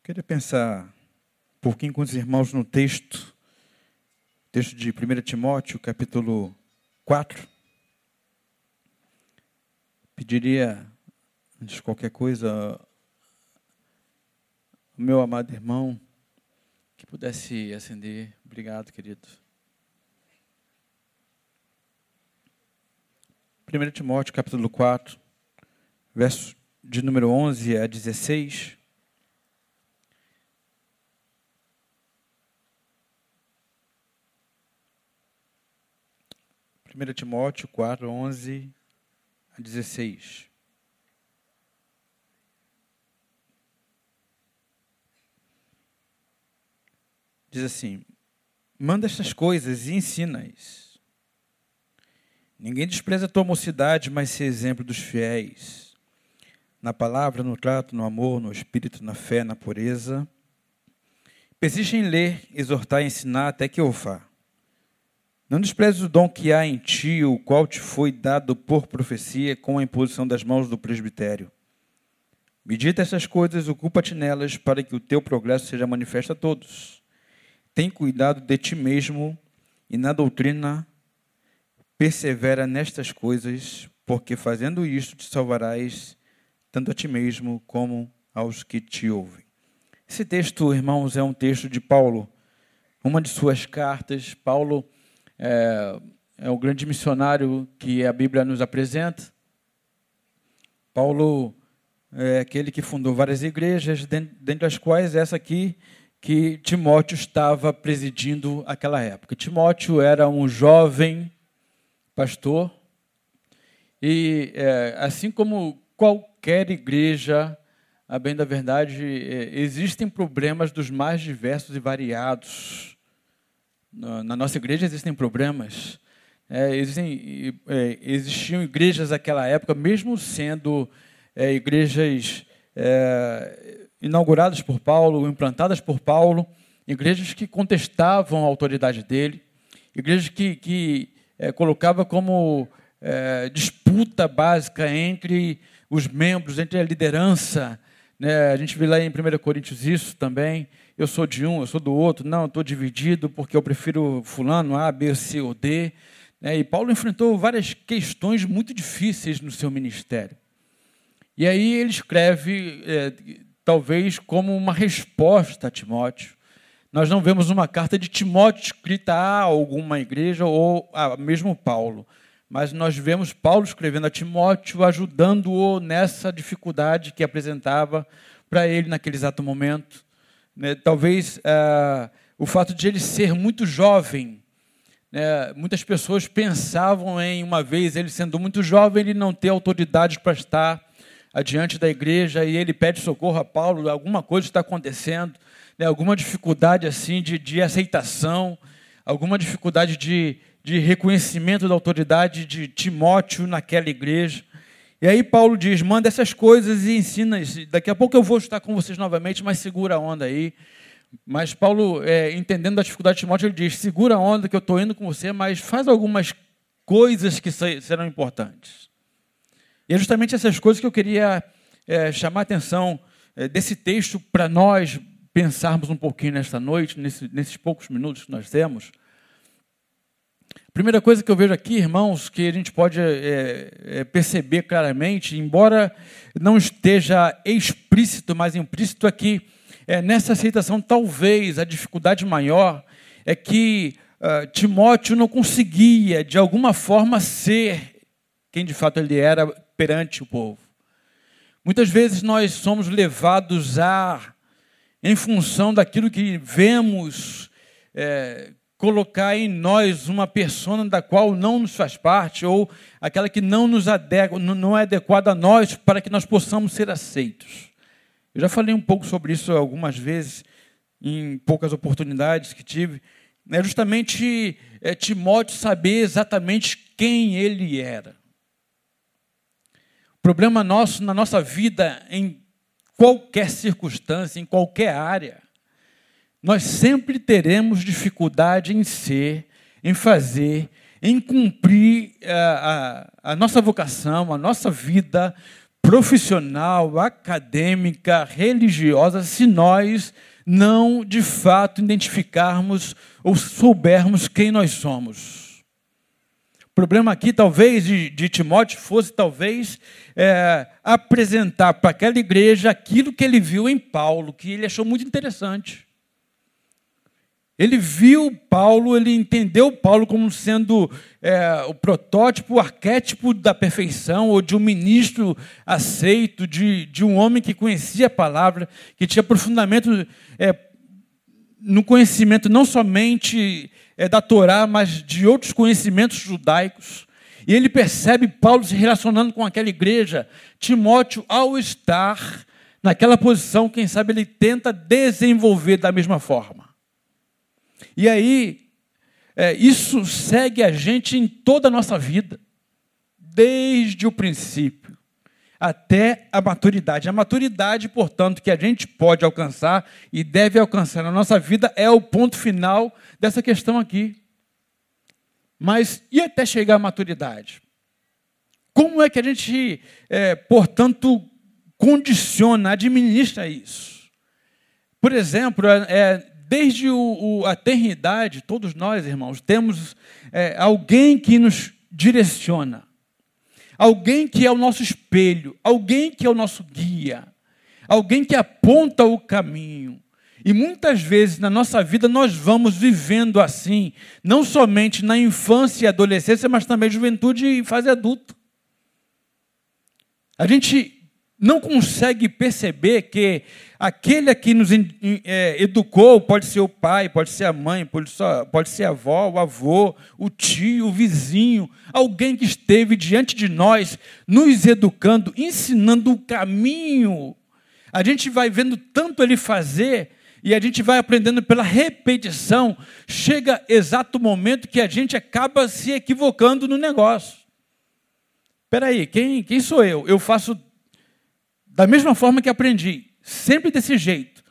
Eu queria pensar um pouquinho com os irmãos no texto, texto de 1 Timóteo, capítulo 4. Pediria, antes de qualquer coisa, ao meu amado irmão, que pudesse acender. Obrigado, querido. 1 Timóteo, capítulo 4, verso de número 11 a 16. Primeiro Timóteo 4, 11 a 16. Diz assim: Manda estas coisas e ensina-as. Ninguém despreza a tua mocidade, mas se exemplo dos fiéis na palavra, no trato, no amor, no espírito, na fé, na pureza. Persiste em ler, exortar e ensinar até que eu vá. Não desprezes o dom que há em ti, o qual te foi dado por profecia com a imposição das mãos do presbitério. Medita estas coisas, ocupa-te nelas, para que o teu progresso seja manifesto a todos. Tem cuidado de ti mesmo e na doutrina persevera nestas coisas, porque fazendo isto te salvarás tanto a ti mesmo como aos que te ouvem. Esse texto, irmãos, é um texto de Paulo, uma de suas cartas. Paulo é, é o grande missionário que a Bíblia nos apresenta. Paulo é aquele que fundou várias igrejas, dentre as quais essa aqui que Timóteo estava presidindo aquela época. Timóteo era um jovem pastor e, é, assim como qualquer igreja, a bem da verdade, é, existem problemas dos mais diversos e variados. Na nossa igreja existem problemas. É, existem, é, existiam igrejas naquela época, mesmo sendo é, igrejas é, inauguradas por Paulo, implantadas por Paulo, igrejas que contestavam a autoridade dele, igrejas que, que é, colocava como é, disputa básica entre os membros, entre a liderança. Né? A gente vê lá em 1 Coríntios isso também. Eu sou de um, eu sou do outro. Não, estou dividido porque eu prefiro fulano A, B, C ou D. Né? E Paulo enfrentou várias questões muito difíceis no seu ministério. E aí ele escreve, é, talvez como uma resposta a Timóteo. Nós não vemos uma carta de Timóteo escrita a alguma igreja ou a mesmo Paulo mas nós vemos Paulo escrevendo a Timóteo, ajudando-o nessa dificuldade que apresentava para ele naquele exato momento. Né? Talvez ah, o fato de ele ser muito jovem, né? muitas pessoas pensavam em, uma vez, ele sendo muito jovem, ele não ter autoridade para estar adiante da igreja e ele pede socorro a Paulo, alguma coisa está acontecendo, né? alguma dificuldade assim de, de aceitação, alguma dificuldade de de reconhecimento da autoridade de Timóteo naquela igreja. E aí Paulo diz: manda essas coisas e ensina. Daqui a pouco eu vou estar com vocês novamente, mas segura a onda aí. Mas Paulo, é, entendendo a dificuldade de Timóteo, ele diz: segura a onda que eu estou indo com você, mas faz algumas coisas que serão importantes. E é justamente essas coisas que eu queria é, chamar a atenção é, desse texto para nós pensarmos um pouquinho nesta noite, nesse, nesses poucos minutos que nós temos. Primeira coisa que eu vejo aqui, irmãos, que a gente pode é, é, perceber claramente, embora não esteja explícito, mas implícito aqui, é, nessa aceitação, talvez a dificuldade maior é que uh, Timóteo não conseguia, de alguma forma, ser quem de fato ele era perante o povo. Muitas vezes nós somos levados a, em função daquilo que vemos, é, colocar em nós uma persona da qual não nos faz parte ou aquela que não nos adequa, não é adequada a nós para que nós possamos ser aceitos. Eu já falei um pouco sobre isso algumas vezes em poucas oportunidades que tive. É justamente é, Timóteo saber exatamente quem ele era. O problema nosso na nossa vida, em qualquer circunstância, em qualquer área, nós sempre teremos dificuldade em ser, em fazer, em cumprir a, eh, a, a nossa vocação, a nossa vida, profissional, acadêmica, religiosa, se nós não de fato identificarmos ou soubermos quem nós somos. O problema aqui, talvez, de, de Timóteo fosse, talvez, é, apresentar para aquela igreja aquilo que ele viu em Paulo, que ele achou muito interessante. Ele viu Paulo, ele entendeu Paulo como sendo é, o protótipo, o arquétipo da perfeição, ou de um ministro aceito, de, de um homem que conhecia a palavra, que tinha aprofundamento é, no conhecimento não somente é, da Torá, mas de outros conhecimentos judaicos. E ele percebe Paulo se relacionando com aquela igreja. Timóteo, ao estar naquela posição, quem sabe ele tenta desenvolver da mesma forma. E aí, é, isso segue a gente em toda a nossa vida, desde o princípio até a maturidade. A maturidade, portanto, que a gente pode alcançar e deve alcançar na nossa vida é o ponto final dessa questão aqui. Mas e até chegar à maturidade? Como é que a gente, é, portanto, condiciona, administra isso? Por exemplo, é, é Desde o, o, a eternidade, todos nós, irmãos, temos é, alguém que nos direciona, alguém que é o nosso espelho, alguém que é o nosso guia, alguém que aponta o caminho. E muitas vezes na nossa vida nós vamos vivendo assim, não somente na infância e adolescência, mas também juventude e fase adulta. A gente não consegue perceber que aquele que nos é, educou pode ser o pai, pode ser a mãe, pode ser, pode ser a avó, o avô, o tio, o vizinho, alguém que esteve diante de nós, nos educando, ensinando o caminho. A gente vai vendo tanto ele fazer e a gente vai aprendendo pela repetição. Chega exato momento que a gente acaba se equivocando no negócio. Espera aí, quem, quem sou eu? Eu faço da mesma forma que aprendi, sempre desse jeito.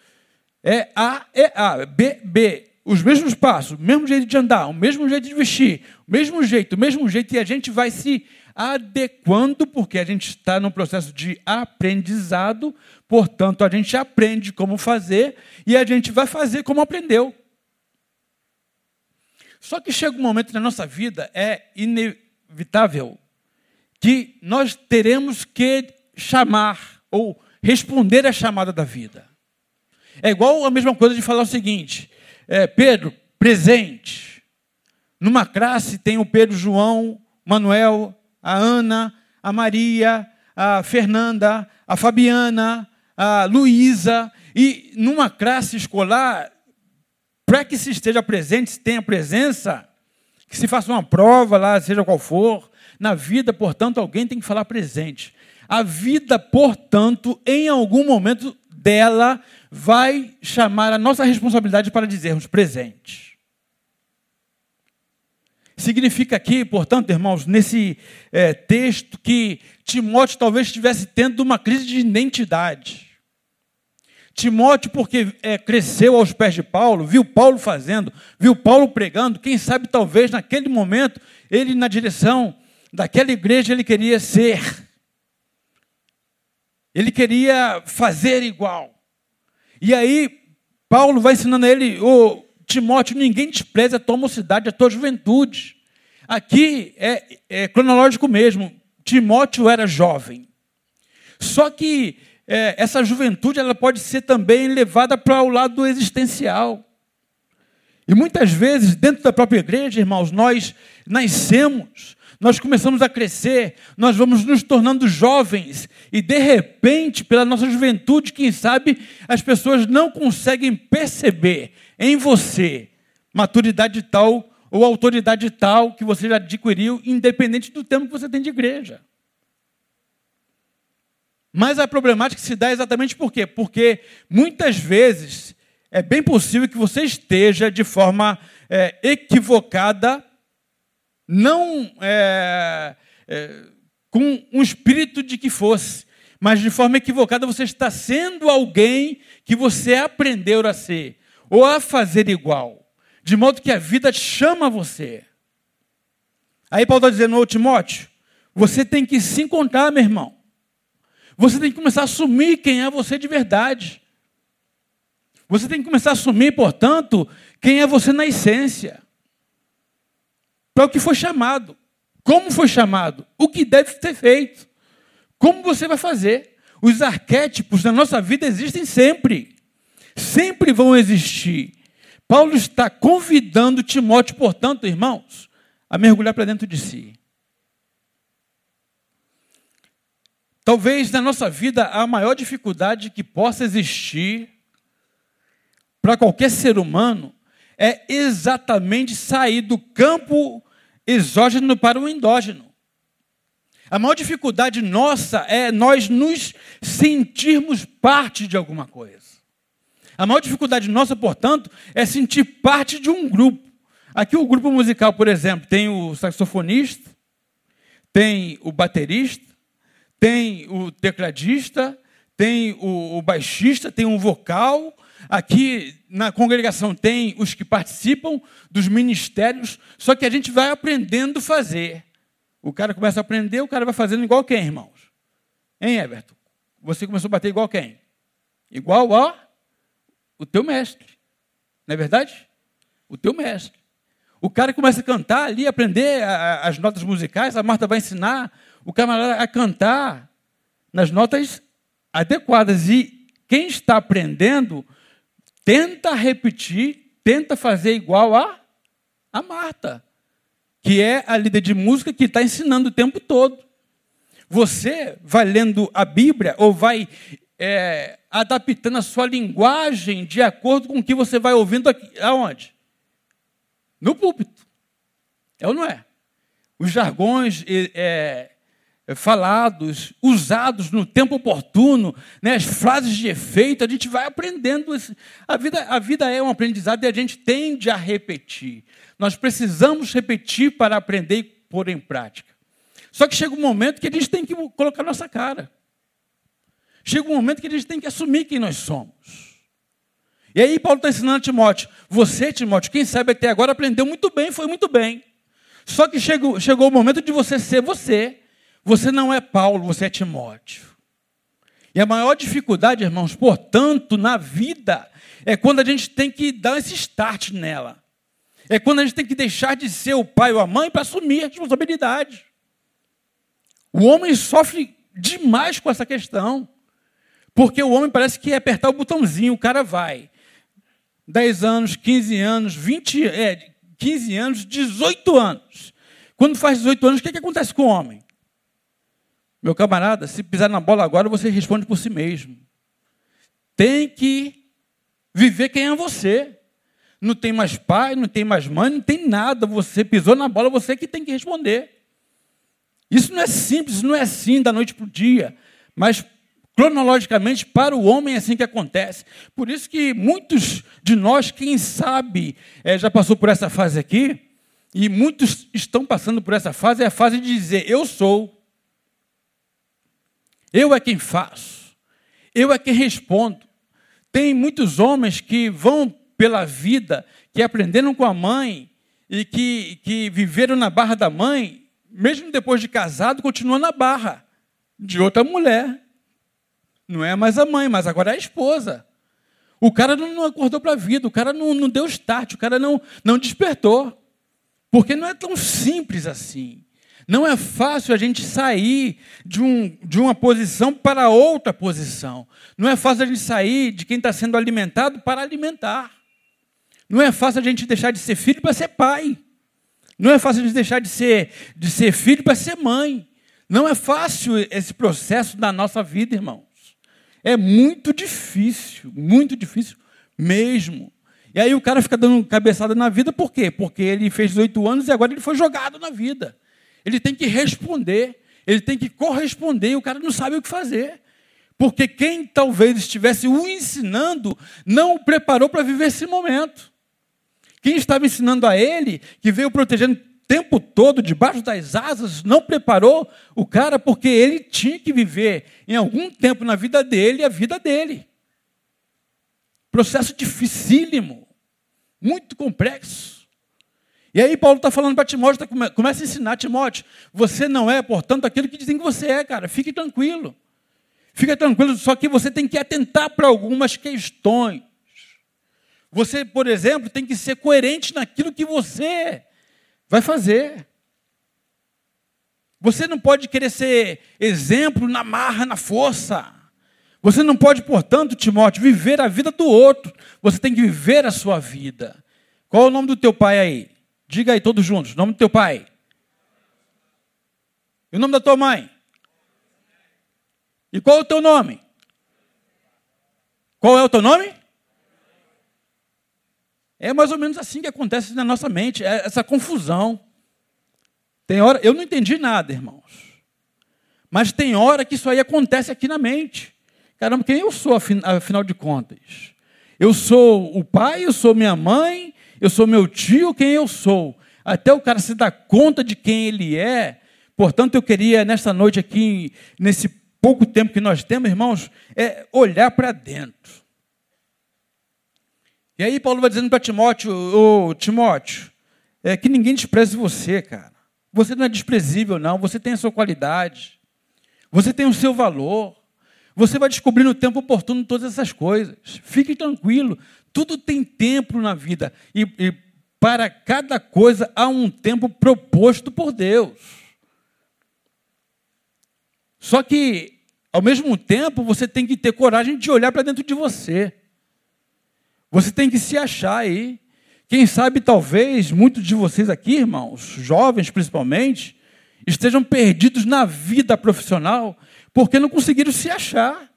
É A, é A, B, B. Os mesmos passos, o mesmo jeito de andar, o mesmo jeito de vestir, o mesmo jeito, o mesmo jeito, e a gente vai se adequando, porque a gente está num processo de aprendizado, portanto, a gente aprende como fazer e a gente vai fazer como aprendeu. Só que chega um momento na nossa vida, é inevitável, que nós teremos que chamar ou responder à chamada da vida. É igual a mesma coisa de falar o seguinte: é, Pedro, presente. Numa classe tem o Pedro, João, Manuel, a Ana, a Maria, a Fernanda, a Fabiana, a Luísa. E numa classe escolar, para que se esteja presente, se tenha presença, que se faça uma prova lá, seja qual for, na vida, portanto, alguém tem que falar presente. A vida, portanto, em algum momento dela, vai chamar a nossa responsabilidade para dizermos presente. Significa aqui, portanto, irmãos, nesse é, texto, que Timóteo talvez estivesse tendo uma crise de identidade. Timóteo, porque é, cresceu aos pés de Paulo, viu Paulo fazendo, viu Paulo pregando, quem sabe talvez naquele momento, ele na direção daquela igreja, ele queria ser ele queria fazer igual. E aí, Paulo vai ensinando a ele, ô Timóteo, ninguém despreza a tua mocidade, a tua juventude. Aqui é, é cronológico mesmo. Timóteo era jovem. Só que é, essa juventude ela pode ser também levada para o lado existencial. E muitas vezes, dentro da própria igreja, irmãos, nós nascemos nós começamos a crescer, nós vamos nos tornando jovens, e de repente, pela nossa juventude, quem sabe, as pessoas não conseguem perceber em você maturidade tal ou autoridade tal que você já adquiriu, independente do tempo que você tem de igreja. Mas a problemática se dá exatamente por quê? Porque muitas vezes é bem possível que você esteja de forma é, equivocada não é, é, com um espírito de que fosse, mas de forma equivocada você está sendo alguém que você aprendeu a ser, ou a fazer igual, de modo que a vida chama você. Aí Paulo está dizendo, ô Timóteo, você tem que se encontrar, meu irmão. Você tem que começar a assumir quem é você de verdade. Você tem que começar a assumir, portanto, quem é você na essência. Para o que foi chamado. Como foi chamado. O que deve ser feito. Como você vai fazer. Os arquétipos na nossa vida existem sempre. Sempre vão existir. Paulo está convidando Timóteo, portanto, irmãos, a mergulhar para dentro de si. Talvez na nossa vida a maior dificuldade que possa existir para qualquer ser humano é exatamente sair do campo exógeno para o endógeno. A maior dificuldade nossa é nós nos sentirmos parte de alguma coisa. A maior dificuldade nossa, portanto, é sentir parte de um grupo. Aqui o grupo musical, por exemplo, tem o saxofonista, tem o baterista, tem o tecladista, tem o, baixista, tem um vocal. Aqui na congregação tem os que participam dos ministérios, só que a gente vai aprendendo a fazer. O cara começa a aprender, o cara vai fazendo igual quem, irmãos? Hein, Everton? Você começou a bater igual quem? Igual a o teu mestre. Não é verdade? O teu mestre. O cara começa a cantar ali, aprender as notas musicais, a Marta vai ensinar o camarada a cantar nas notas adequadas. E quem está aprendendo, tenta repetir, tenta fazer igual a, a Marta, que é a líder de música que está ensinando o tempo todo. Você vai lendo a Bíblia ou vai é, adaptando a sua linguagem de acordo com o que você vai ouvindo aqui, aonde? No púlpito. É ou não é? Os jargões é, falados, usados no tempo oportuno, né, as frases de efeito, a gente vai aprendendo. A vida, a vida é um aprendizado e a gente tende a repetir. Nós precisamos repetir para aprender e pôr em prática. Só que chega um momento que a gente tem que colocar nossa cara. Chega um momento que a gente tem que assumir quem nós somos. E aí Paulo está ensinando a Timóteo, você, Timóteo, quem sabe até agora aprendeu muito bem, foi muito bem. Só que chegou, chegou o momento de você ser você. Você não é Paulo, você é Timóteo. E a maior dificuldade, irmãos, portanto, na vida, é quando a gente tem que dar esse start nela. É quando a gente tem que deixar de ser o pai ou a mãe para assumir a responsabilidade. O homem sofre demais com essa questão. Porque o homem parece que é apertar o botãozinho, o cara vai. 10 anos, 15 anos, 20, é, 15 anos, 18 anos. Quando faz 18 anos, o que, é que acontece com o homem? Meu camarada, se pisar na bola agora, você responde por si mesmo. Tem que viver quem é você. Não tem mais pai, não tem mais mãe, não tem nada. Você pisou na bola, você que tem que responder. Isso não é simples, não é assim da noite para o dia. Mas Cronologicamente, para o homem é assim que acontece. Por isso que muitos de nós, quem sabe, é, já passou por essa fase aqui, e muitos estão passando por essa fase, é a fase de dizer, eu sou. Eu é quem faço. Eu é quem respondo. Tem muitos homens que vão pela vida, que aprenderam com a mãe e que, que viveram na barra da mãe, mesmo depois de casado, continuam na barra de outra mulher. Não é mais a mãe, mas agora é a esposa. O cara não acordou para a vida, o cara não, não deu start, o cara não, não despertou. Porque não é tão simples assim. Não é fácil a gente sair de, um, de uma posição para outra posição. Não é fácil a gente sair de quem está sendo alimentado para alimentar. Não é fácil a gente deixar de ser filho para ser pai. Não é fácil a gente deixar de ser, de ser filho para ser mãe. Não é fácil esse processo da nossa vida, irmão. É muito difícil, muito difícil mesmo. E aí o cara fica dando cabeçada na vida, por quê? Porque ele fez 18 anos e agora ele foi jogado na vida. Ele tem que responder, ele tem que corresponder, e o cara não sabe o que fazer. Porque quem talvez estivesse o ensinando não o preparou para viver esse momento. Quem estava ensinando a ele, que veio protegendo tempo todo debaixo das asas, não preparou o cara porque ele tinha que viver em algum tempo na vida dele a vida dele. Processo dificílimo, muito complexo. E aí Paulo está falando para Timóteo, tá, começa a ensinar Timóteo, você não é, portanto, aquilo que dizem que você é, cara, fique tranquilo. Fica tranquilo, só que você tem que atentar para algumas questões. Você, por exemplo, tem que ser coerente naquilo que você vai fazer. Você não pode querer ser exemplo na marra, na força. Você não pode, portanto, Timóteo, viver a vida do outro. Você tem que viver a sua vida. Qual é o nome do teu pai aí? Diga aí todos juntos. Nome do teu pai. E o nome da tua mãe? E qual é o teu nome? Qual é o teu nome? É mais ou menos assim que acontece na nossa mente, é essa confusão. Tem hora, eu não entendi nada, irmãos. Mas tem hora que isso aí acontece aqui na mente. Caramba, quem eu sou, afinal de contas? Eu sou o pai, eu sou minha mãe, eu sou meu tio, quem eu sou? Até o cara se dar conta de quem ele é. Portanto, eu queria, nesta noite aqui, nesse pouco tempo que nós temos, irmãos, é olhar para dentro. E aí Paulo vai dizendo para Timóteo, ô Timóteo, é que ninguém despreze você, cara. Você não é desprezível, não. Você tem a sua qualidade. Você tem o seu valor. Você vai descobrir no tempo oportuno todas essas coisas. Fique tranquilo. Tudo tem tempo na vida. E, e para cada coisa há um tempo proposto por Deus. Só que, ao mesmo tempo, você tem que ter coragem de olhar para dentro de você. Você tem que se achar aí. Quem sabe, talvez, muitos de vocês aqui, irmãos, jovens principalmente, estejam perdidos na vida profissional porque não conseguiram se achar.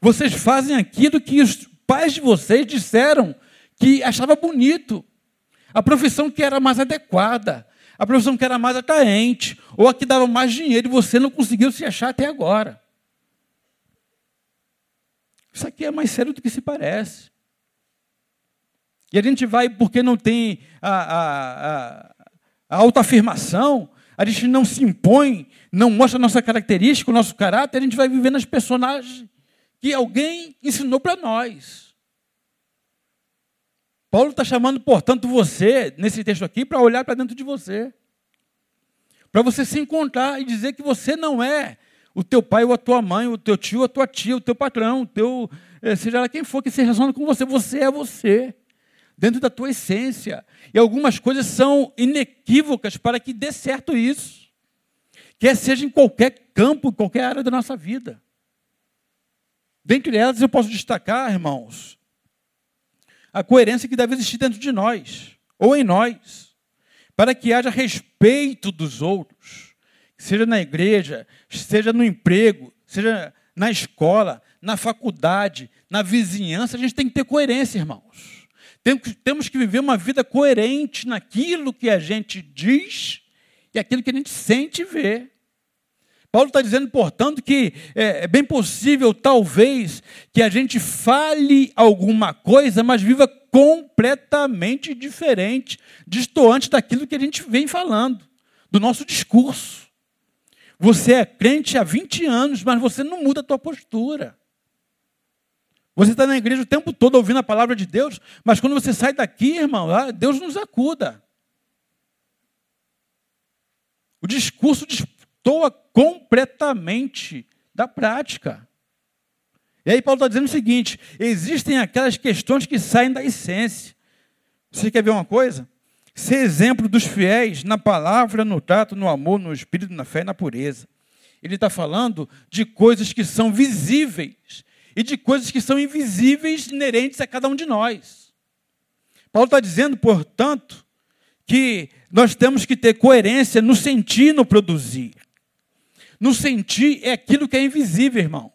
Vocês fazem aquilo que os pais de vocês disseram que achava bonito, a profissão que era mais adequada, a profissão que era mais atraente, ou a que dava mais dinheiro e você não conseguiu se achar até agora. Isso aqui é mais sério do que se parece. E a gente vai, porque não tem a, a, a, a autoafirmação, a gente não se impõe, não mostra a nossa característica, o nosso caráter, a gente vai vivendo as personagens que alguém ensinou para nós. Paulo está chamando, portanto, você, nesse texto aqui, para olhar para dentro de você. Para você se encontrar e dizer que você não é o teu pai ou a tua mãe, o teu tio ou a tua tia, o teu patrão, o teu, eh, seja lá quem for que se relaciona com você. Você é você dentro da tua essência. E algumas coisas são inequívocas para que dê certo isso. Quer seja em qualquer campo, em qualquer área da nossa vida. Dentre elas, eu posso destacar, irmãos, a coerência que deve existir dentro de nós, ou em nós, para que haja respeito dos outros, seja na igreja, seja no emprego, seja na escola, na faculdade, na vizinhança, a gente tem que ter coerência, irmãos. Temos que viver uma vida coerente naquilo que a gente diz e aquilo que a gente sente e vê. Paulo está dizendo, portanto, que é, é bem possível, talvez, que a gente fale alguma coisa, mas viva completamente diferente, distoante daquilo que a gente vem falando, do nosso discurso. Você é crente há 20 anos, mas você não muda a tua postura. Você está na igreja o tempo todo ouvindo a palavra de Deus, mas quando você sai daqui, irmão, ah, Deus nos acuda. O discurso destoa completamente da prática. E aí Paulo está dizendo o seguinte: existem aquelas questões que saem da essência. Você quer ver uma coisa? Ser exemplo dos fiéis na palavra, no trato, no amor, no espírito, na fé e na pureza. Ele está falando de coisas que são visíveis e de coisas que são invisíveis, inerentes a cada um de nós. Paulo está dizendo, portanto, que nós temos que ter coerência no sentir no produzir. No sentir é aquilo que é invisível, irmão.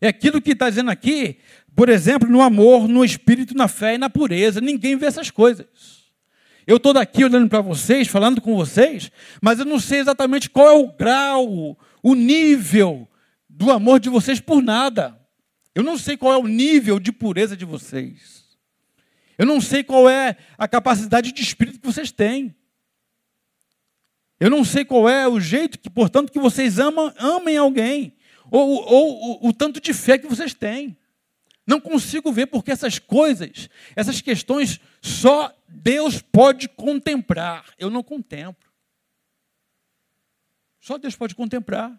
É aquilo que está dizendo aqui, por exemplo, no amor, no espírito, na fé e na pureza. Ninguém vê essas coisas. Eu estou daqui olhando para vocês, falando com vocês, mas eu não sei exatamente qual é o grau, o nível do amor de vocês por nada. Eu não sei qual é o nível de pureza de vocês. Eu não sei qual é a capacidade de espírito que vocês têm. Eu não sei qual é o jeito que, portanto, que vocês amam, amem alguém. Ou, ou, ou o tanto de fé que vocês têm. Não consigo ver porque essas coisas, essas questões, só Deus pode contemplar. Eu não contemplo. Só Deus pode contemplar.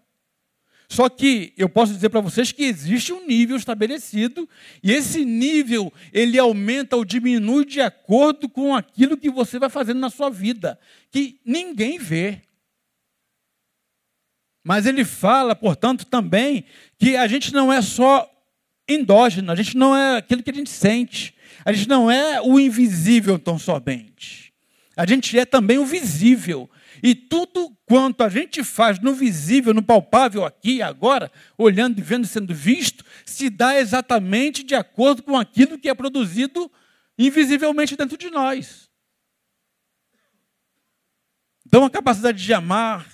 Só que eu posso dizer para vocês que existe um nível estabelecido e esse nível ele aumenta ou diminui de acordo com aquilo que você vai fazendo na sua vida, que ninguém vê. Mas ele fala, portanto, também que a gente não é só endógeno, a gente não é aquilo que a gente sente, a gente não é o invisível tão somente. A gente é também o visível. E tudo quanto a gente faz no visível, no palpável, aqui agora, olhando e vendo, sendo visto, se dá exatamente de acordo com aquilo que é produzido invisivelmente dentro de nós. Então, a capacidade de amar,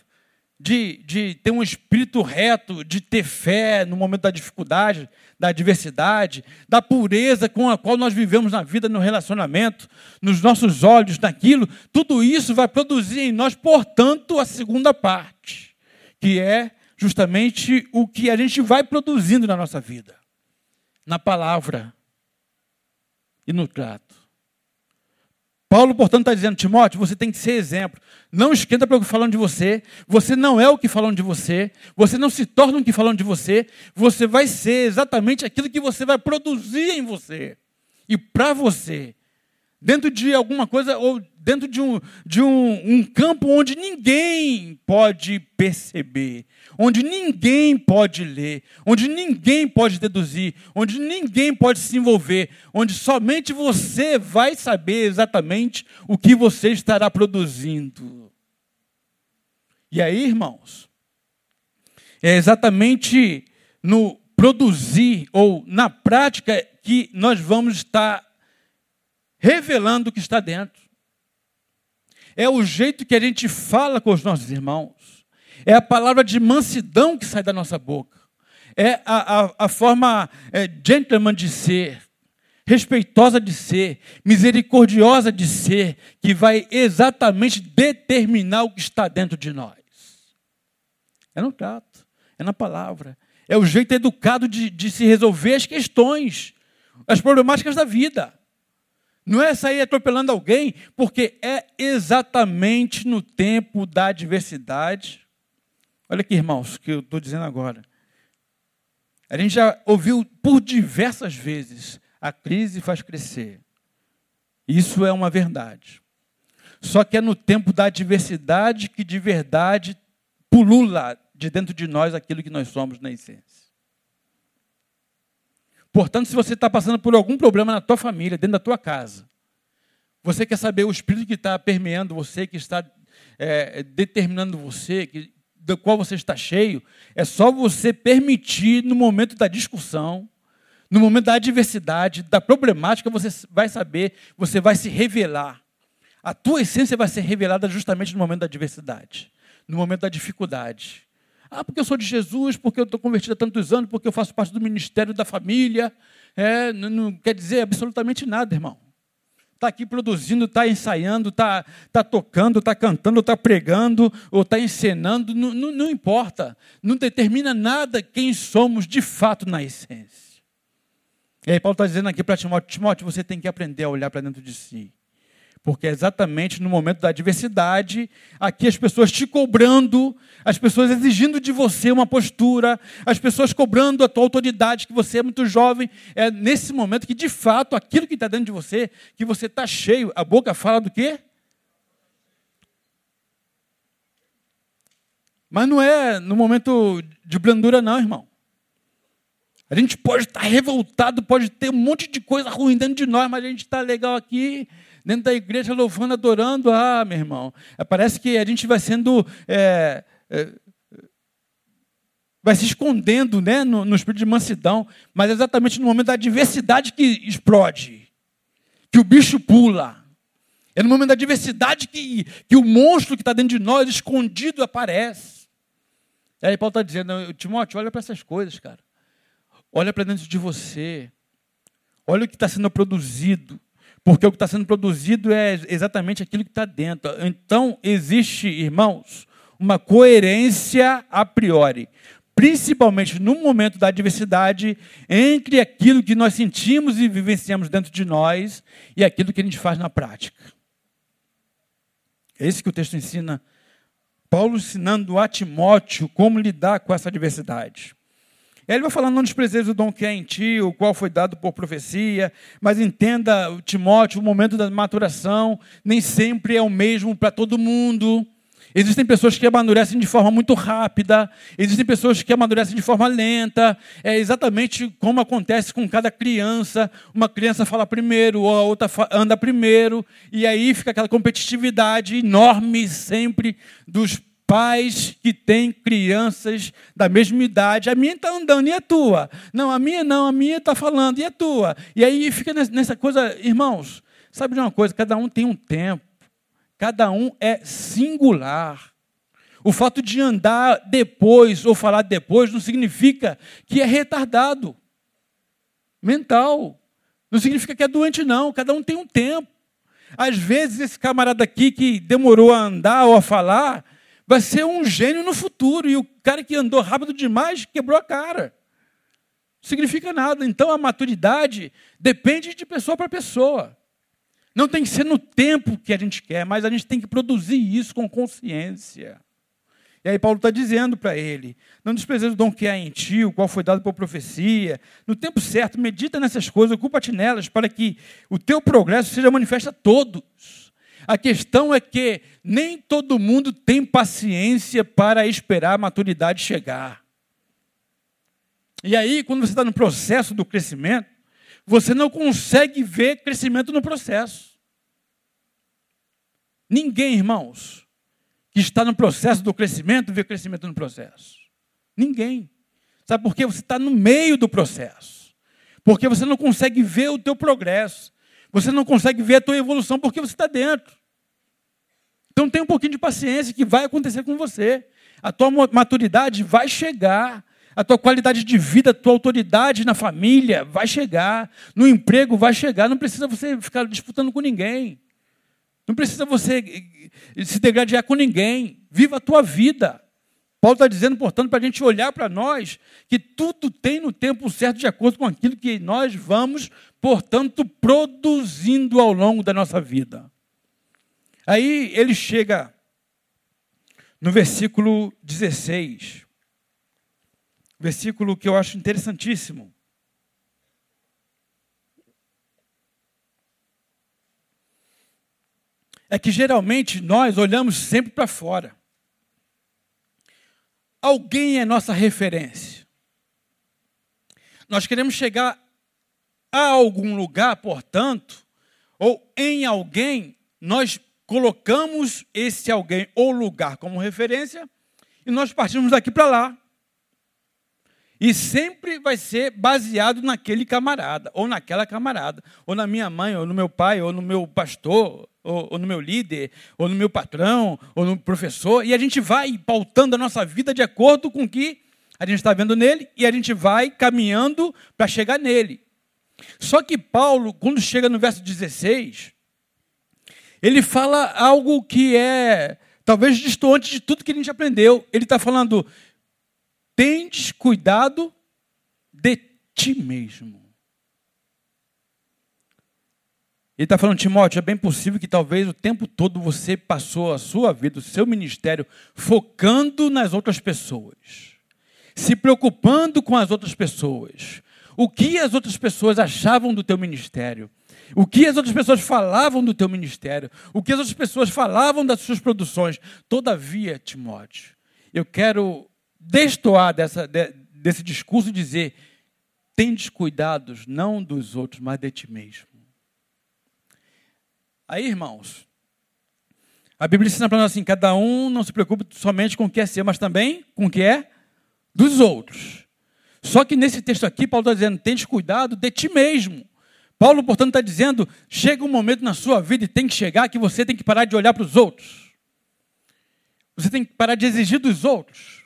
de, de ter um espírito reto, de ter fé no momento da dificuldade, da adversidade, da pureza com a qual nós vivemos na vida, no relacionamento, nos nossos olhos, naquilo, tudo isso vai produzir em nós, portanto, a segunda parte, que é justamente o que a gente vai produzindo na nossa vida, na palavra e no trato. Paulo, portanto, está dizendo, Timóteo, você tem que ser exemplo. Não esquenta pelo que falam de você. Você não é o que falam de você. Você não se torna o que falam de você. Você vai ser exatamente aquilo que você vai produzir em você e para você dentro de alguma coisa ou dentro de um, de um, um campo onde ninguém pode perceber, onde ninguém pode ler, onde ninguém pode deduzir, onde ninguém pode se envolver, onde somente você vai saber exatamente o que você estará produzindo. E aí, irmãos, é exatamente no produzir ou na prática que nós vamos estar revelando o que está dentro. É o jeito que a gente fala com os nossos irmãos. É a palavra de mansidão que sai da nossa boca. É a, a, a forma é, gentleman de ser, respeitosa de ser, misericordiosa de ser, que vai exatamente determinar o que está dentro de nós. É no trato, é na palavra. É o jeito educado de, de se resolver as questões, as problemáticas da vida. Não é sair atropelando alguém, porque é exatamente no tempo da adversidade. Olha aqui, irmãos, o que eu estou dizendo agora. A gente já ouviu por diversas vezes: a crise faz crescer. Isso é uma verdade. Só que é no tempo da adversidade que de verdade pulula de dentro de nós aquilo que nós somos na essência. Portanto, se você está passando por algum problema na tua família, dentro da tua casa, você quer saber o espírito que está permeando você, que está é, determinando você, que, do qual você está cheio, é só você permitir no momento da discussão, no momento da adversidade, da problemática, você vai saber, você vai se revelar. A tua essência vai ser revelada justamente no momento da adversidade, no momento da dificuldade. Ah, porque eu sou de Jesus, porque eu estou convertido há tantos anos, porque eu faço parte do ministério da família. É, não, não quer dizer absolutamente nada, irmão. Está aqui produzindo, está ensaiando, está tá tocando, está cantando, está pregando, ou está encenando, não, não, não importa. Não determina nada quem somos de fato na essência. E aí Paulo está dizendo aqui para Timóteo, Timóteo, você tem que aprender a olhar para dentro de si. Porque é exatamente no momento da adversidade, aqui as pessoas te cobrando, as pessoas exigindo de você uma postura, as pessoas cobrando a tua autoridade, que você é muito jovem. É nesse momento que, de fato, aquilo que está dentro de você, que você está cheio, a boca fala do quê? Mas não é no momento de blandura, não, irmão. A gente pode estar revoltado, pode ter um monte de coisa ruim dentro de nós, mas a gente está legal aqui dentro da igreja louvando, adorando. Ah, meu irmão, parece que a gente vai sendo. É, vai se escondendo né, no, no espírito de mansidão, mas é exatamente no momento da adversidade que explode, que o bicho pula. É no momento da adversidade que, que o monstro que está dentro de nós, escondido, aparece. E aí Paulo está dizendo, Timóteo, olha para essas coisas, cara. Olha para dentro de você. Olha o que está sendo produzido. Porque o que está sendo produzido é exatamente aquilo que está dentro. Então, existe, irmãos, uma coerência a priori, principalmente no momento da adversidade, entre aquilo que nós sentimos e vivenciamos dentro de nós e aquilo que a gente faz na prática. É isso que o texto ensina Paulo ensinando a Timóteo como lidar com essa adversidade. Ele vai falando, não desprezeis o dom que é em ti, o qual foi dado por profecia, mas entenda, Timóteo, o momento da maturação nem sempre é o mesmo para todo mundo. Existem pessoas que amadurecem de forma muito rápida, existem pessoas que amadurecem de forma lenta. É exatamente como acontece com cada criança. Uma criança fala primeiro, ou a outra anda primeiro, e aí fica aquela competitividade enorme sempre dos pais que têm crianças da mesma idade. A minha está andando, e a tua? Não, a minha não, a minha está falando, e a tua? E aí fica nessa coisa, irmãos, sabe de uma coisa? Cada um tem um tempo, cada um é singular. O fato de andar depois ou falar depois não significa que é retardado mental. Não significa que é doente, não. Cada um tem um tempo. Às vezes, esse camarada aqui que demorou a andar ou a falar, vai ser um gênio no futuro. E o cara que andou rápido demais quebrou a cara. Não significa nada. Então a maturidade depende de pessoa para pessoa. Não tem que ser no tempo que a gente quer, mas a gente tem que produzir isso com consciência. E aí Paulo está dizendo para ele: não desprezeis o dom que há em ti, o qual foi dado por profecia. No tempo certo, medita nessas coisas, ocupa-te nelas, para que o teu progresso seja manifesto a todos. A questão é que nem todo mundo tem paciência para esperar a maturidade chegar. E aí, quando você está no processo do crescimento, você não consegue ver crescimento no processo. Ninguém, irmãos, que está no processo do crescimento, vê crescimento no processo. Ninguém. Sabe por quê? Você está no meio do processo. Porque você não consegue ver o teu progresso. Você não consegue ver a tua evolução porque você está dentro. Então tenha um pouquinho de paciência que vai acontecer com você. A tua maturidade vai chegar. A tua qualidade de vida, a tua autoridade na família vai chegar. No emprego vai chegar. Não precisa você ficar disputando com ninguém. Não precisa você eh, se degradar com ninguém. Viva a tua vida. Paulo está dizendo, portanto, para a gente olhar para nós, que tudo tem no tempo certo, de acordo com aquilo que nós vamos, portanto, produzindo ao longo da nossa vida. Aí ele chega no versículo 16, versículo que eu acho interessantíssimo. É que geralmente nós olhamos sempre para fora. Alguém é nossa referência. Nós queremos chegar a algum lugar, portanto, ou em alguém, nós colocamos esse alguém ou lugar como referência e nós partimos daqui para lá. E sempre vai ser baseado naquele camarada, ou naquela camarada, ou na minha mãe, ou no meu pai, ou no meu pastor, ou, ou no meu líder, ou no meu patrão, ou no professor, e a gente vai pautando a nossa vida de acordo com o que a gente está vendo nele, e a gente vai caminhando para chegar nele. Só que Paulo, quando chega no verso 16, ele fala algo que é talvez distante de tudo que a gente aprendeu. Ele está falando: tendes cuidado de ti mesmo. Ele está falando, Timóteo, é bem possível que talvez o tempo todo você passou a sua vida, o seu ministério, focando nas outras pessoas, se preocupando com as outras pessoas. O que as outras pessoas achavam do teu ministério? O que as outras pessoas falavam do teu ministério, o que as outras pessoas falavam das suas produções. Todavia, Timóteo, eu quero destoar dessa, de, desse discurso e dizer: tendes cuidados não dos outros, mas de ti mesmo. Aí, irmãos, a Bíblia ensina para nós assim: cada um não se preocupe somente com o que é seu, mas também com o que é dos outros. Só que nesse texto aqui, Paulo está dizendo: tendes cuidado de ti mesmo. Paulo, portanto, está dizendo: chega um momento na sua vida e tem que chegar que você tem que parar de olhar para os outros. Você tem que parar de exigir dos outros.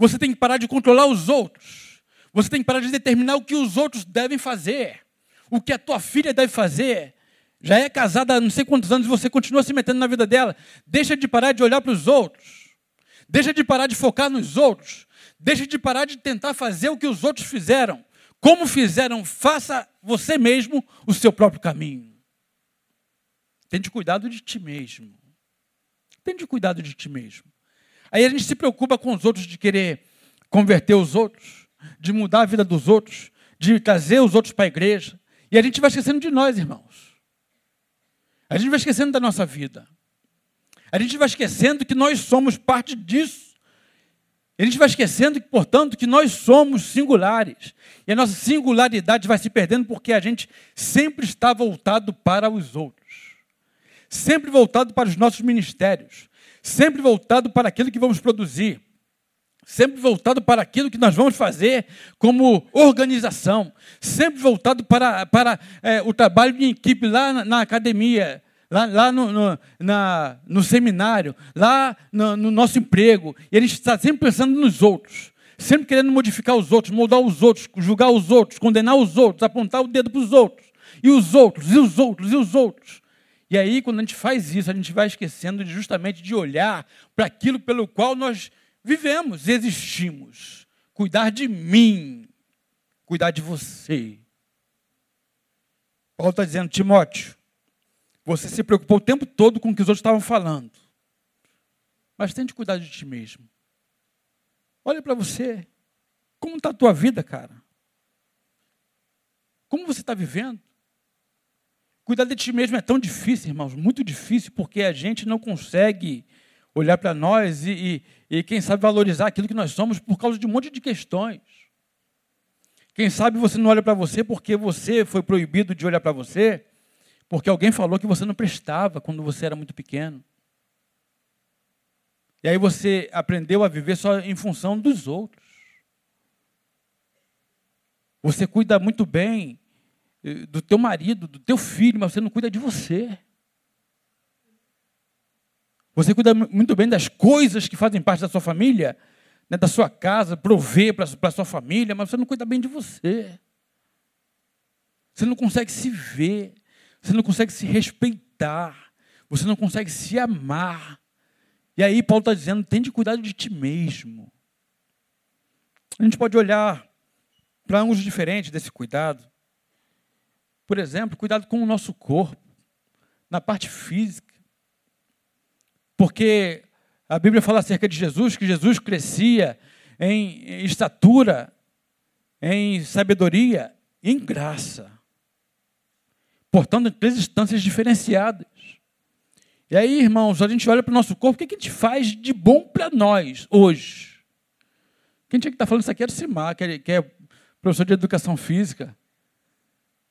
Você tem que parar de controlar os outros. Você tem que parar de determinar o que os outros devem fazer. O que a tua filha deve fazer. Já é casada há não sei quantos anos e você continua se metendo na vida dela. Deixa de parar de olhar para os outros. Deixa de parar de focar nos outros. Deixa de parar de tentar fazer o que os outros fizeram. Como fizeram, faça você mesmo o seu próprio caminho. Tente cuidado de ti mesmo. Tente cuidado de ti mesmo. Aí a gente se preocupa com os outros de querer converter os outros, de mudar a vida dos outros, de trazer os outros para a igreja. E a gente vai esquecendo de nós, irmãos. A gente vai esquecendo da nossa vida. A gente vai esquecendo que nós somos parte disso. A gente vai esquecendo, portanto, que nós somos singulares. E a nossa singularidade vai se perdendo porque a gente sempre está voltado para os outros. Sempre voltado para os nossos ministérios. Sempre voltado para aquilo que vamos produzir sempre voltado para aquilo que nós vamos fazer como organização, sempre voltado para, para é, o trabalho de equipe lá na, na academia, lá, lá no, no, na, no seminário, lá no, no nosso emprego. E ele está sempre pensando nos outros, sempre querendo modificar os outros, moldar os outros, julgar os outros, condenar os outros, apontar o dedo para os outros, e os outros, e os outros, e os outros. E aí, quando a gente faz isso, a gente vai esquecendo de, justamente de olhar para aquilo pelo qual nós vivemos, existimos. Cuidar de mim, cuidar de você. Paulo está dizendo, Timóteo, você se preocupou o tempo todo com o que os outros estavam falando. Mas tente cuidar de ti mesmo. Olha para você. Como está a tua vida, cara? Como você está vivendo? Cuidar de ti mesmo é tão difícil, irmãos, muito difícil, porque a gente não consegue olhar para nós e, e, e, quem sabe, valorizar aquilo que nós somos por causa de um monte de questões. Quem sabe você não olha para você porque você foi proibido de olhar para você, porque alguém falou que você não prestava quando você era muito pequeno. E aí você aprendeu a viver só em função dos outros. Você cuida muito bem do teu marido, do teu filho, mas você não cuida de você. Você cuida muito bem das coisas que fazem parte da sua família, né, da sua casa, prover para a sua família, mas você não cuida bem de você. Você não consegue se ver, você não consegue se respeitar, você não consegue se amar. E aí Paulo está dizendo, tem de cuidar de ti mesmo. A gente pode olhar para ângulos diferentes desse cuidado. Por exemplo, cuidado com o nosso corpo, na parte física. Porque a Bíblia fala acerca de Jesus, que Jesus crescia em estatura, em sabedoria em graça. Portanto, em três instâncias diferenciadas. E aí, irmãos, a gente olha para o nosso corpo, o que a gente faz de bom para nós hoje? Quem tinha que estar tá falando isso aqui era o Simar, que é, que é professor de educação física.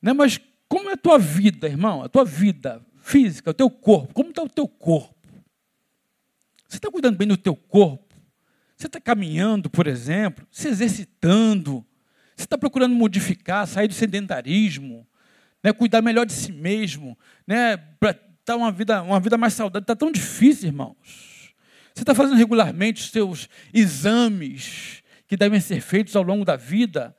Né? Mas como é a tua vida, irmão? A tua vida física, o teu corpo. Como está o teu corpo? Você está cuidando bem do teu corpo? Você está caminhando, por exemplo, se exercitando? Você está procurando modificar, sair do sedentarismo, né, cuidar melhor de si mesmo, né, para estar uma vida, uma vida mais saudável? Está tão difícil, irmãos. Você está fazendo regularmente os seus exames que devem ser feitos ao longo da vida?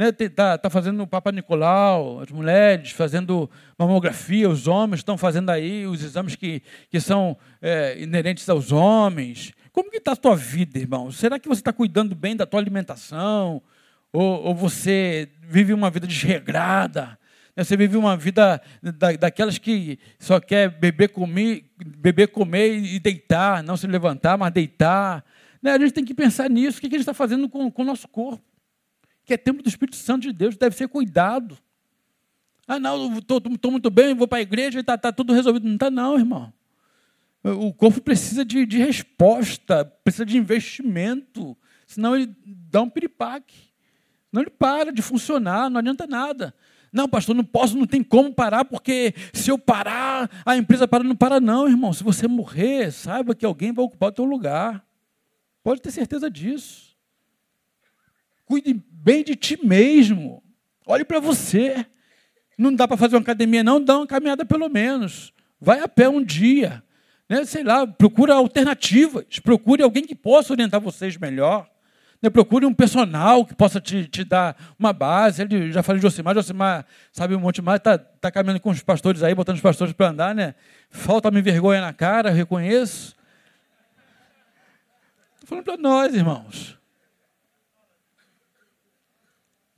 Está né, tá, tá fazendo o Papa Nicolau, as mulheres fazendo mamografia, os homens estão fazendo aí os exames que, que são é, inerentes aos homens. Como que está a tua vida, irmão? Será que você está cuidando bem da tua alimentação? Ou, ou você vive uma vida desregrada? Né, você vive uma vida da, daquelas que só quer beber, comer, beber, comer e deitar, não se levantar, mas deitar. Né? A gente tem que pensar nisso. O que a gente está fazendo com, com o nosso corpo? Que é templo do Espírito Santo de Deus, deve ser cuidado. Ah, não, estou muito bem, vou para a igreja e está tá tudo resolvido. Não está, não, irmão. O corpo precisa de, de, resposta, precisa de investimento, senão ele dá um piripaque. Senão ele para de funcionar, não adianta nada. Não, pastor, não posso, não tem como parar, porque se eu parar, a empresa para, não para, não, irmão. Se você morrer, saiba que alguém vai ocupar o teu lugar. Pode ter certeza disso. Cuide bem de ti mesmo. Olhe para você. Não dá para fazer uma academia, não, dá uma caminhada pelo menos. Vai a pé um dia. Né? Sei lá, procura alternativas. Procure alguém que possa orientar vocês melhor. Né? Procure um personal que possa te, te dar uma base. Ele, já falei de Josimar, Josimar sabe um monte mais, está tá caminhando com os pastores aí, botando os pastores para andar, né? Falta-me vergonha na cara, reconheço. Estou falando para nós, irmãos.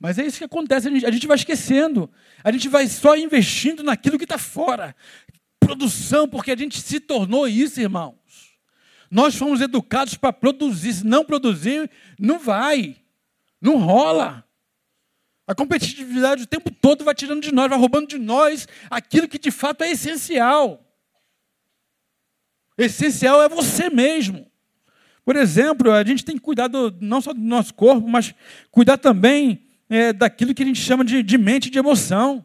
Mas é isso que acontece, a gente, a gente vai esquecendo. A gente vai só investindo naquilo que está fora. Produção, porque a gente se tornou isso, irmãos. Nós fomos educados para produzir. Se não produzir, não vai. Não rola. A competitividade o tempo todo vai tirando de nós, vai roubando de nós aquilo que de fato é essencial. Essencial é você mesmo. Por exemplo, a gente tem que cuidar do, não só do nosso corpo, mas cuidar também é, daquilo que a gente chama de, de mente de emoção.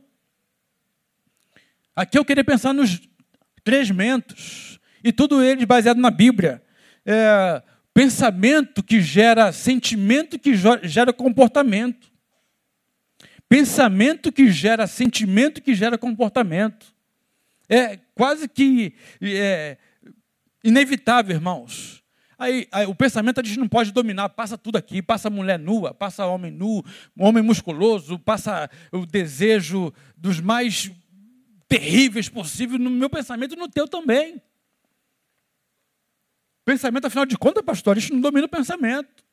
Aqui eu queria pensar nos três mentos, e tudo eles baseado na Bíblia. É, pensamento que gera sentimento que gera comportamento. Pensamento que gera sentimento que gera comportamento. É quase que é, inevitável, irmãos. Aí, aí, o pensamento a gente não pode dominar, passa tudo aqui, passa mulher nua, passa homem nu, homem musculoso, passa o desejo dos mais terríveis possíveis no meu pensamento e no teu também. Pensamento, afinal de contas, pastor, a gente não domina o pensamento.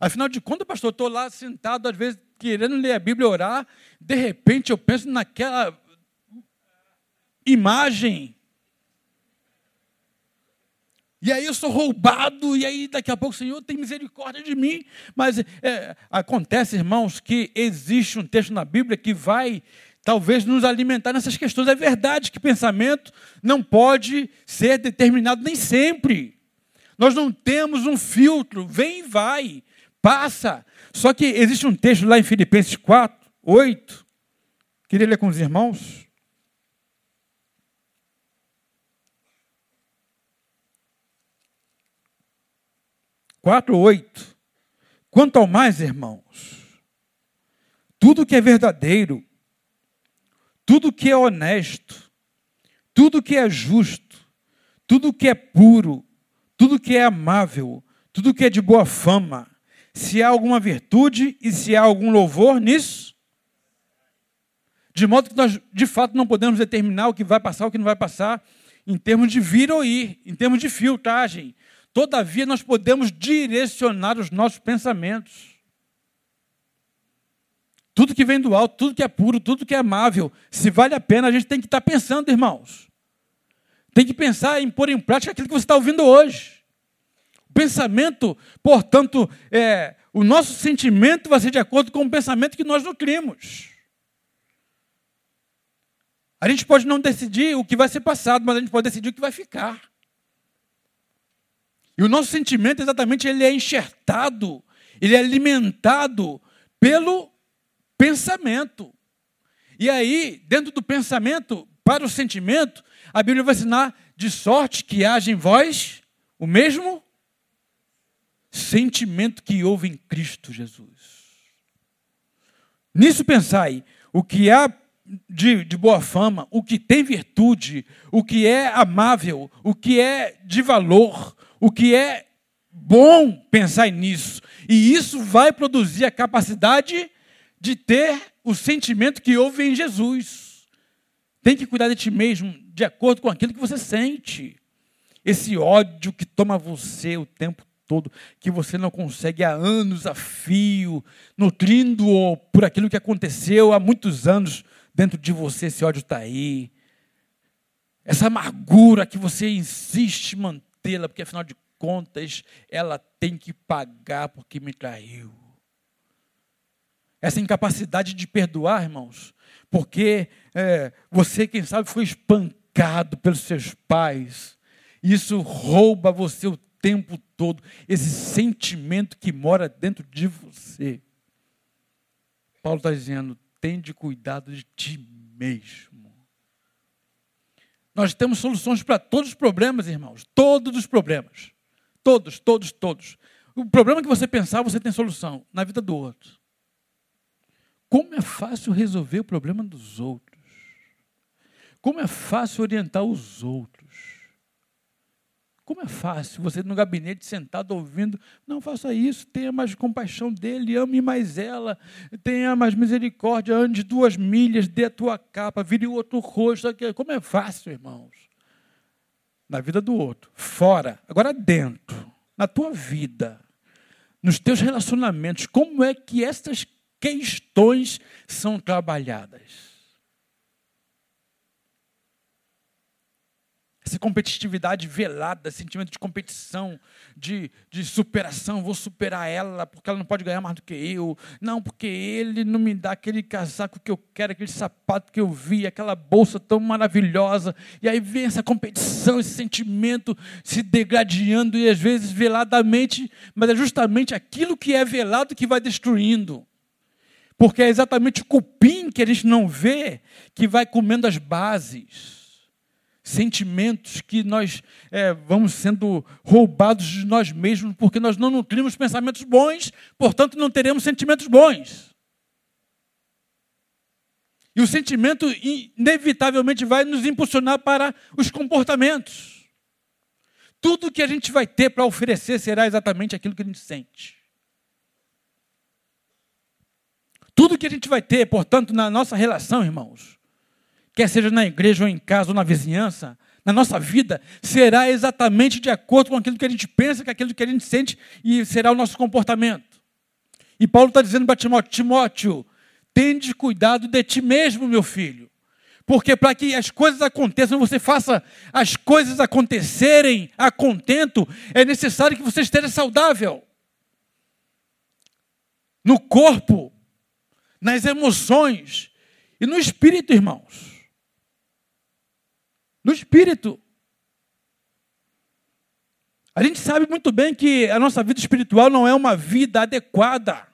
Afinal de contas, pastor, estou lá sentado, às vezes, querendo ler a Bíblia e orar, de repente eu penso naquela imagem e aí eu sou roubado, e aí daqui a pouco o Senhor tem misericórdia de mim. Mas é, acontece, irmãos, que existe um texto na Bíblia que vai talvez nos alimentar nessas questões. É verdade que pensamento não pode ser determinado nem sempre. Nós não temos um filtro, vem e vai, passa. Só que existe um texto lá em Filipenses 4, 8, queria ler com os irmãos. 4, 8. Quanto ao mais, irmãos, tudo que é verdadeiro, tudo que é honesto, tudo que é justo, tudo que é puro, tudo que é amável, tudo que é de boa fama, se há alguma virtude e se há algum louvor nisso, de modo que nós, de fato, não podemos determinar o que vai passar, o que não vai passar, em termos de vir ou ir, em termos de filtragem, Todavia, nós podemos direcionar os nossos pensamentos. Tudo que vem do alto, tudo que é puro, tudo que é amável, se vale a pena, a gente tem que estar pensando, irmãos. Tem que pensar em pôr em prática aquilo que você está ouvindo hoje. O pensamento, portanto, é, o nosso sentimento vai ser de acordo com o pensamento que nós nutrimos. A gente pode não decidir o que vai ser passado, mas a gente pode decidir o que vai ficar. E o nosso sentimento, exatamente, ele é enxertado, ele é alimentado pelo pensamento. E aí, dentro do pensamento, para o sentimento, a Bíblia vai ensinar de sorte que haja em vós o mesmo sentimento que houve em Cristo Jesus. Nisso pensai, o que há de, de, boa fama, o que tem virtude, o que é amável, o que é de valor, o que é bom pensar nisso. E isso vai produzir a capacidade de ter o sentimento que houve em Jesus. Tem que cuidar de ti mesmo de acordo com aquilo que você sente. Esse ódio que toma você o tempo todo, que você não consegue há anos a fio, nutrindo por aquilo que aconteceu há muitos anos dentro de você, esse ódio está aí. Essa amargura que você insiste manter tê-la, porque afinal de contas ela tem que pagar porque me traiu. Essa incapacidade de perdoar, irmãos, porque é, você, quem sabe, foi espancado pelos seus pais. Isso rouba você o tempo todo, esse sentimento que mora dentro de você. Paulo está dizendo: tende cuidado de ti mesmo. Nós temos soluções para todos os problemas, irmãos. Todos os problemas. Todos, todos, todos. O problema que você pensar, você tem solução na vida do outro. Como é fácil resolver o problema dos outros. Como é fácil orientar os outros. Como é fácil você no gabinete sentado ouvindo, não faça isso, tenha mais compaixão dele, ame mais ela, tenha mais misericórdia, ande duas milhas, dê a tua capa, vire o outro rosto. Como é fácil, irmãos. Na vida do outro, fora, agora dentro, na tua vida, nos teus relacionamentos, como é que essas questões são trabalhadas? Essa competitividade velada, sentimento de competição, de, de superação. Vou superar ela porque ela não pode ganhar mais do que eu. Não, porque ele não me dá aquele casaco que eu quero, aquele sapato que eu vi, aquela bolsa tão maravilhosa. E aí vem essa competição, esse sentimento se degradando e às vezes veladamente, mas é justamente aquilo que é velado que vai destruindo. Porque é exatamente o cupim que a gente não vê que vai comendo as bases sentimentos que nós é, vamos sendo roubados de nós mesmos porque nós não nutrimos pensamentos bons, portanto não teremos sentimentos bons. E o sentimento inevitavelmente vai nos impulsionar para os comportamentos. Tudo que a gente vai ter para oferecer será exatamente aquilo que a gente sente. Tudo que a gente vai ter, portanto, na nossa relação, irmãos, quer seja na igreja ou em casa ou na vizinhança, na nossa vida, será exatamente de acordo com aquilo que a gente pensa, com aquilo que a gente sente e será o nosso comportamento. E Paulo está dizendo para Timóteo: Timóteo, tende cuidado de ti mesmo, meu filho. Porque para que as coisas aconteçam, você faça as coisas acontecerem a contento, é necessário que você esteja saudável. No corpo, nas emoções e no espírito, irmãos no espírito. A gente sabe muito bem que a nossa vida espiritual não é uma vida adequada.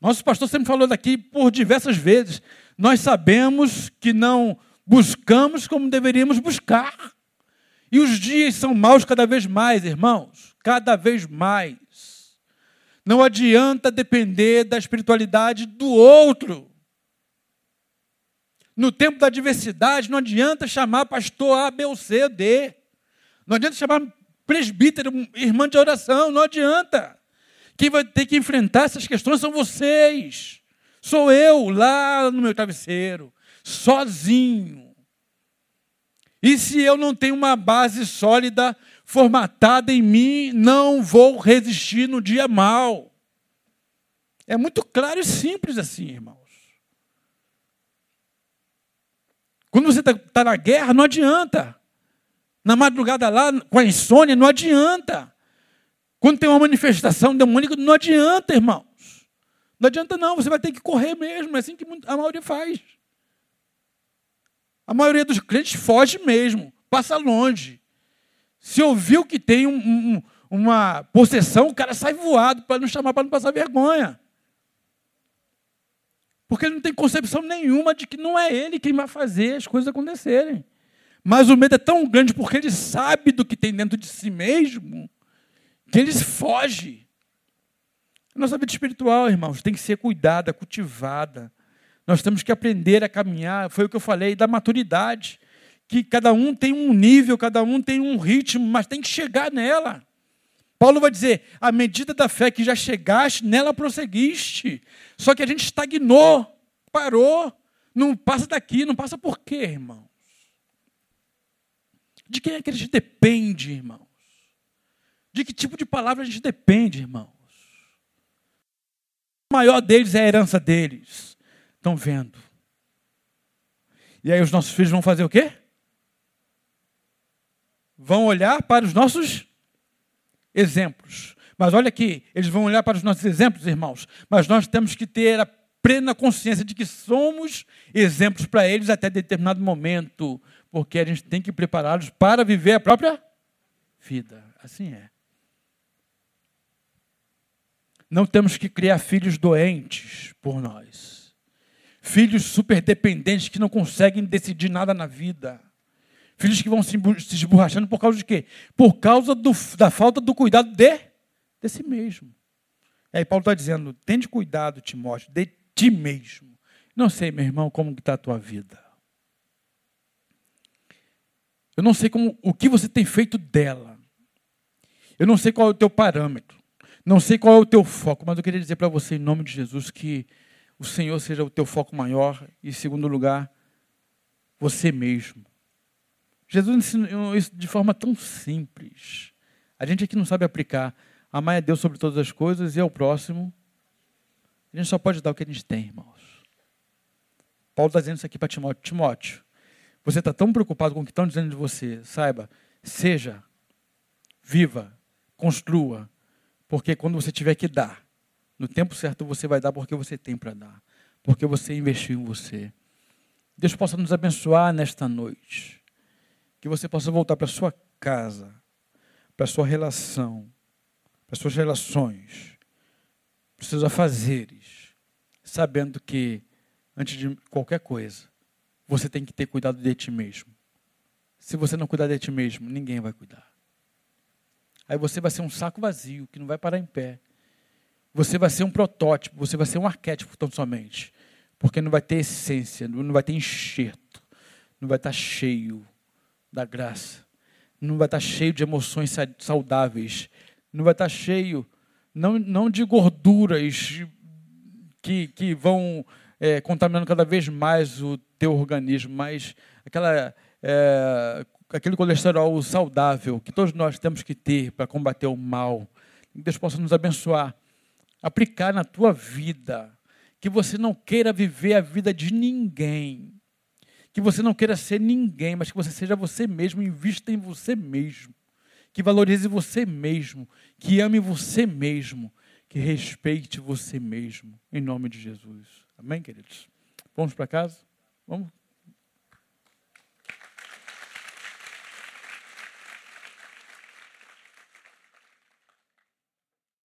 Nosso pastor sempre falou daqui por diversas vezes. Nós sabemos que não buscamos como deveríamos buscar. E os dias são maus cada vez mais, irmãos, cada vez mais. Não adianta depender da espiritualidade do outro. No tempo da diversidade, não adianta chamar pastor A, B ou C, D. Não adianta chamar presbítero, irmã de oração, não adianta. Quem vai ter que enfrentar essas questões são vocês. Sou eu lá no meu travesseiro, sozinho. E se eu não tenho uma base sólida, formatada em mim, não vou resistir no dia mal. É muito claro e simples assim, irmão. Quando você está tá na guerra, não adianta. Na madrugada lá, com a insônia, não adianta. Quando tem uma manifestação demônica, não adianta, irmãos. Não adianta, não. Você vai ter que correr mesmo. É assim que a maioria faz. A maioria dos crentes foge mesmo, passa longe. Se ouviu que tem um, um, uma possessão, o cara sai voado para não chamar, para não passar vergonha. Porque ele não tem concepção nenhuma de que não é ele quem vai fazer as coisas acontecerem. Mas o medo é tão grande porque ele sabe do que tem dentro de si mesmo, que ele foge. Nossa vida espiritual, irmãos, tem que ser cuidada, cultivada. Nós temos que aprender a caminhar, foi o que eu falei, da maturidade. Que cada um tem um nível, cada um tem um ritmo, mas tem que chegar nela. Paulo vai dizer: à medida da fé que já chegaste, nela prosseguiste. Só que a gente estagnou, parou, não passa daqui, não passa por quê, irmãos? De quem é que a gente depende, irmãos? De que tipo de palavra a gente depende, irmãos? O maior deles é a herança deles. Estão vendo? E aí os nossos filhos vão fazer o quê? Vão olhar para os nossos exemplos. Mas olha aqui, eles vão olhar para os nossos exemplos, irmãos, mas nós temos que ter a plena consciência de que somos exemplos para eles até determinado momento, porque a gente tem que prepará-los para viver a própria vida. Assim é. Não temos que criar filhos doentes por nós. Filhos super dependentes que não conseguem decidir nada na vida. Filhos que vão se esborrachando por causa de quê? Por causa do, da falta do cuidado de, de si mesmo. E aí Paulo está dizendo, tende cuidado, Timóteo, de ti mesmo. Não sei, meu irmão, como está a tua vida. Eu não sei como, o que você tem feito dela. Eu não sei qual é o teu parâmetro. Não sei qual é o teu foco, mas eu queria dizer para você, em nome de Jesus, que o Senhor seja o teu foco maior e, em segundo lugar, você mesmo. Jesus ensinou isso de forma tão simples. A gente aqui não sabe aplicar. Amar a Deus sobre todas as coisas e ao próximo. A gente só pode dar o que a gente tem, irmãos. Paulo está dizendo isso aqui para Timóteo. Timóteo, Você está tão preocupado com o que estão dizendo de você. Saiba, seja, viva, construa, porque quando você tiver que dar, no tempo certo você vai dar porque você tem para dar, porque você investiu em você. Deus possa nos abençoar nesta noite, que você possa voltar para sua casa, para sua relação, para suas relações, para seus afazeres, sabendo que antes de qualquer coisa, você tem que ter cuidado de ti mesmo. Se você não cuidar de ti mesmo, ninguém vai cuidar. Aí você vai ser um saco vazio, que não vai parar em pé. Você vai ser um protótipo, você vai ser um arquétipo tão somente. Porque não vai ter essência, não vai ter enxerto, não vai estar cheio da graça, não vai estar cheio de emoções saudáveis, não vai estar cheio, não, não de gorduras que, que vão é, contaminando cada vez mais o teu organismo, mas aquela é, aquele colesterol saudável que todos nós temos que ter para combater o mal. Que Deus possa nos abençoar, aplicar na tua vida, que você não queira viver a vida de ninguém, que você não queira ser ninguém, mas que você seja você mesmo, invista em você mesmo, que valorize você mesmo, que ame você mesmo, que respeite você mesmo, em nome de Jesus. Amém, queridos? Vamos para casa? Vamos?